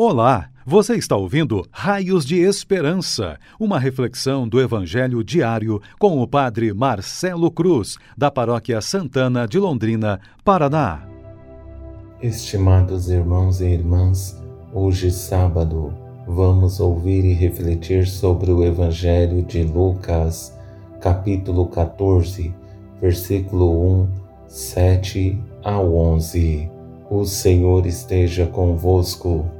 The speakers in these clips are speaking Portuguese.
Olá, você está ouvindo Raios de Esperança, uma reflexão do Evangelho diário com o Padre Marcelo Cruz, da Paróquia Santana de Londrina, Paraná. Estimados irmãos e irmãs, hoje sábado, vamos ouvir e refletir sobre o Evangelho de Lucas, capítulo 14, versículo 1, 7 a 11. O Senhor esteja convosco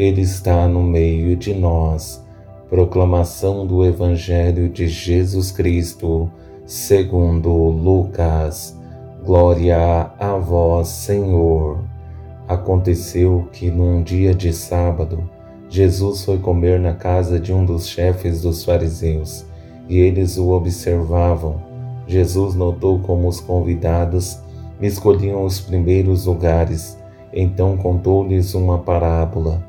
ele está no meio de nós. Proclamação do Evangelho de Jesus Cristo, segundo Lucas. Glória a vós, Senhor. Aconteceu que num dia de sábado, Jesus foi comer na casa de um dos chefes dos fariseus, e eles o observavam. Jesus notou como os convidados escolhiam os primeiros lugares, então contou-lhes uma parábola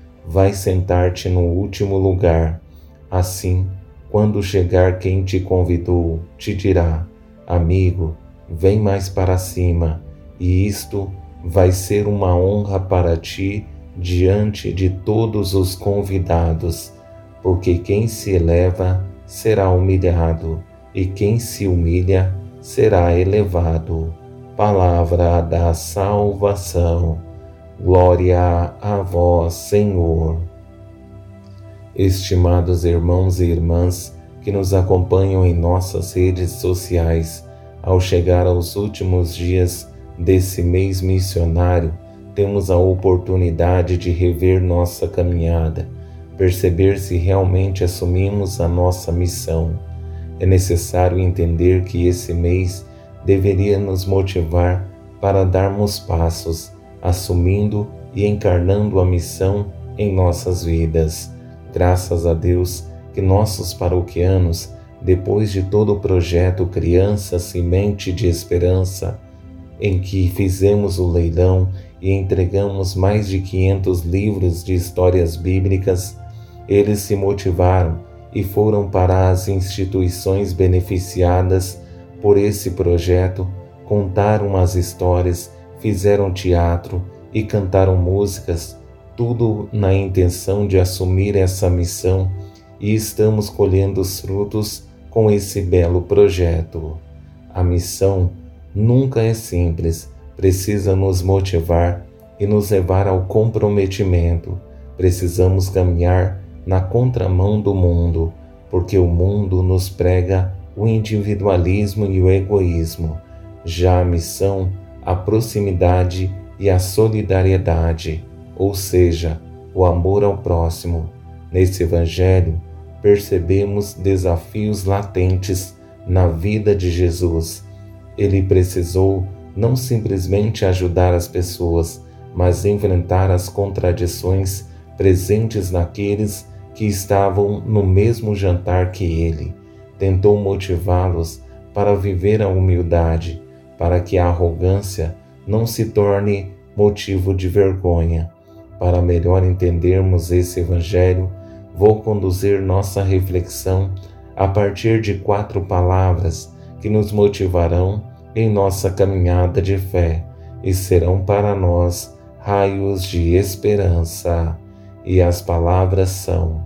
vai sentar-te no último lugar. Assim, quando chegar quem te convidou, te dirá: Amigo, vem mais para cima, e isto vai ser uma honra para ti diante de todos os convidados, porque quem se eleva será humilhado, e quem se humilha será elevado. Palavra da salvação. Glória a vós, Senhor. Estimados irmãos e irmãs que nos acompanham em nossas redes sociais, ao chegar aos últimos dias desse mês missionário, temos a oportunidade de rever nossa caminhada, perceber se realmente assumimos a nossa missão. É necessário entender que esse mês deveria nos motivar para darmos passos assumindo e encarnando a missão em nossas vidas. Graças a Deus que nossos paroquianos, depois de todo o projeto Criança Semente de Esperança, em que fizemos o leilão e entregamos mais de 500 livros de histórias bíblicas, eles se motivaram e foram para as instituições beneficiadas por esse projeto, contaram as histórias fizeram teatro e cantaram músicas, tudo na intenção de assumir essa missão e estamos colhendo os frutos com esse belo projeto. A missão nunca é simples, precisa nos motivar e nos levar ao comprometimento. Precisamos caminhar na contramão do mundo, porque o mundo nos prega o individualismo e o egoísmo. Já a missão a proximidade e a solidariedade, ou seja, o amor ao próximo. Nesse Evangelho, percebemos desafios latentes na vida de Jesus. Ele precisou não simplesmente ajudar as pessoas, mas enfrentar as contradições presentes naqueles que estavam no mesmo jantar que ele. Tentou motivá-los para viver a humildade para que a arrogância não se torne motivo de vergonha. Para melhor entendermos esse Evangelho, vou conduzir nossa reflexão a partir de quatro palavras que nos motivarão em nossa caminhada de fé e serão para nós raios de esperança. E as palavras são: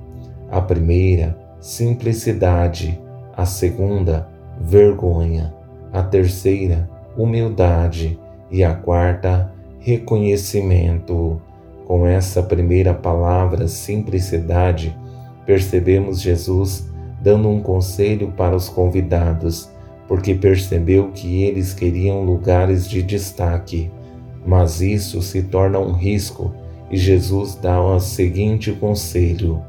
a primeira, simplicidade, a segunda, vergonha, a terceira, humildade e a quarta, reconhecimento. Com essa primeira palavra, simplicidade, percebemos Jesus dando um conselho para os convidados, porque percebeu que eles queriam lugares de destaque. Mas isso se torna um risco e Jesus dá o seguinte conselho: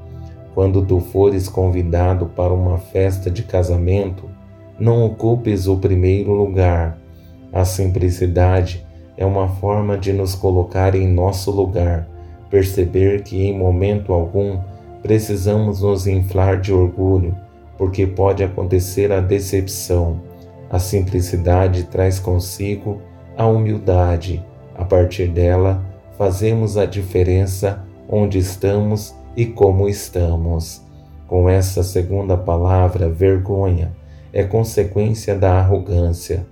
Quando tu fores convidado para uma festa de casamento, não ocupes o primeiro lugar a simplicidade é uma forma de nos colocar em nosso lugar, perceber que em momento algum precisamos nos inflar de orgulho, porque pode acontecer a decepção. A simplicidade traz consigo a humildade. A partir dela, fazemos a diferença onde estamos e como estamos. Com essa segunda palavra, vergonha, é consequência da arrogância.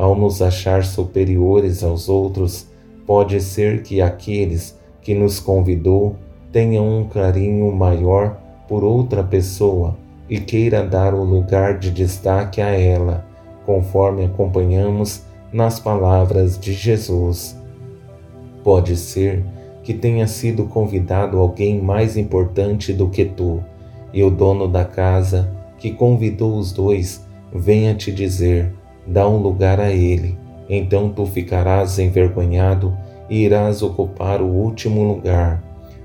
Ao nos achar superiores aos outros, pode ser que aqueles que nos convidou tenham um carinho maior por outra pessoa e queira dar o lugar de destaque a ela, conforme acompanhamos nas palavras de Jesus. Pode ser que tenha sido convidado alguém mais importante do que tu, e o dono da casa que convidou os dois venha te dizer: dá um lugar a ele, então tu ficarás envergonhado e irás ocupar o último lugar.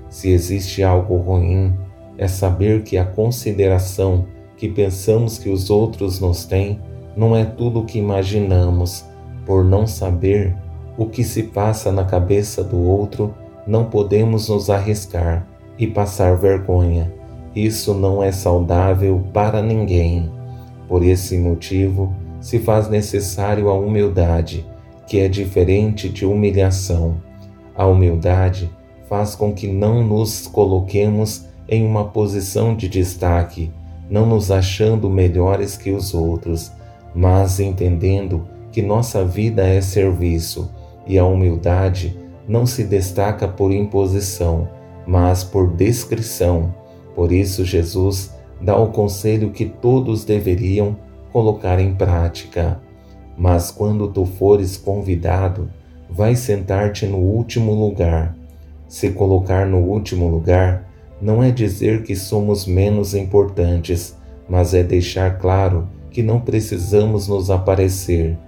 Se existe algo ruim, é saber que a consideração que pensamos que os outros nos têm não é tudo o que imaginamos. Por não saber o que se passa na cabeça do outro, não podemos nos arriscar e passar vergonha. Isso não é saudável para ninguém. Por esse motivo, se faz necessário a humildade, que é diferente de humilhação. A humildade faz com que não nos coloquemos em uma posição de destaque, não nos achando melhores que os outros, mas entendendo que nossa vida é serviço e a humildade não se destaca por imposição, mas por descrição. Por isso, Jesus dá o conselho que todos deveriam colocar em prática. Mas quando tu fores convidado, vai sentar-te no último lugar. Se colocar no último lugar não é dizer que somos menos importantes, mas é deixar claro que não precisamos nos aparecer,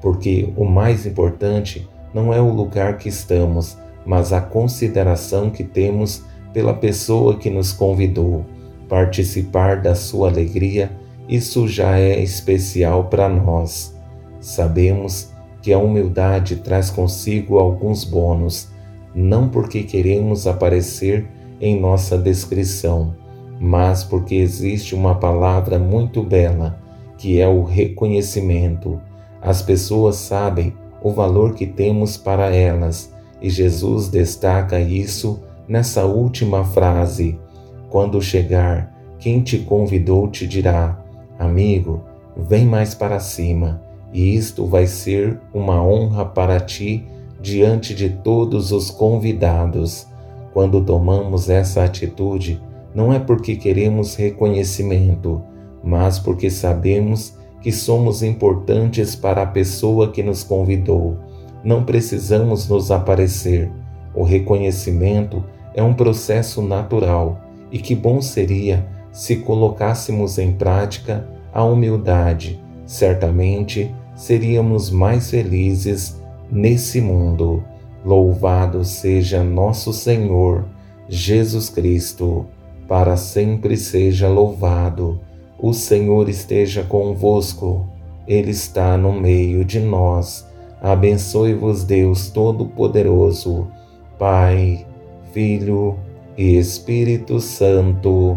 porque o mais importante não é o lugar que estamos, mas a consideração que temos pela pessoa que nos convidou participar da sua alegria, isso já é especial para nós. Sabemos que a humildade traz consigo alguns bônus, não porque queremos aparecer em nossa descrição, mas porque existe uma palavra muito bela, que é o reconhecimento. As pessoas sabem o valor que temos para elas, e Jesus destaca isso nessa última frase quando chegar, quem te convidou te dirá: Amigo, vem mais para cima, e isto vai ser uma honra para ti diante de todos os convidados. Quando tomamos essa atitude, não é porque queremos reconhecimento, mas porque sabemos que somos importantes para a pessoa que nos convidou. Não precisamos nos aparecer. O reconhecimento é um processo natural e que bom seria se colocássemos em prática a humildade. Certamente seríamos mais felizes nesse mundo. Louvado seja nosso Senhor Jesus Cristo, para sempre seja louvado. O Senhor esteja convosco, Ele está no meio de nós. Abençoe-vos, Deus Todo-Poderoso, Pai, Filho e Espírito Santo.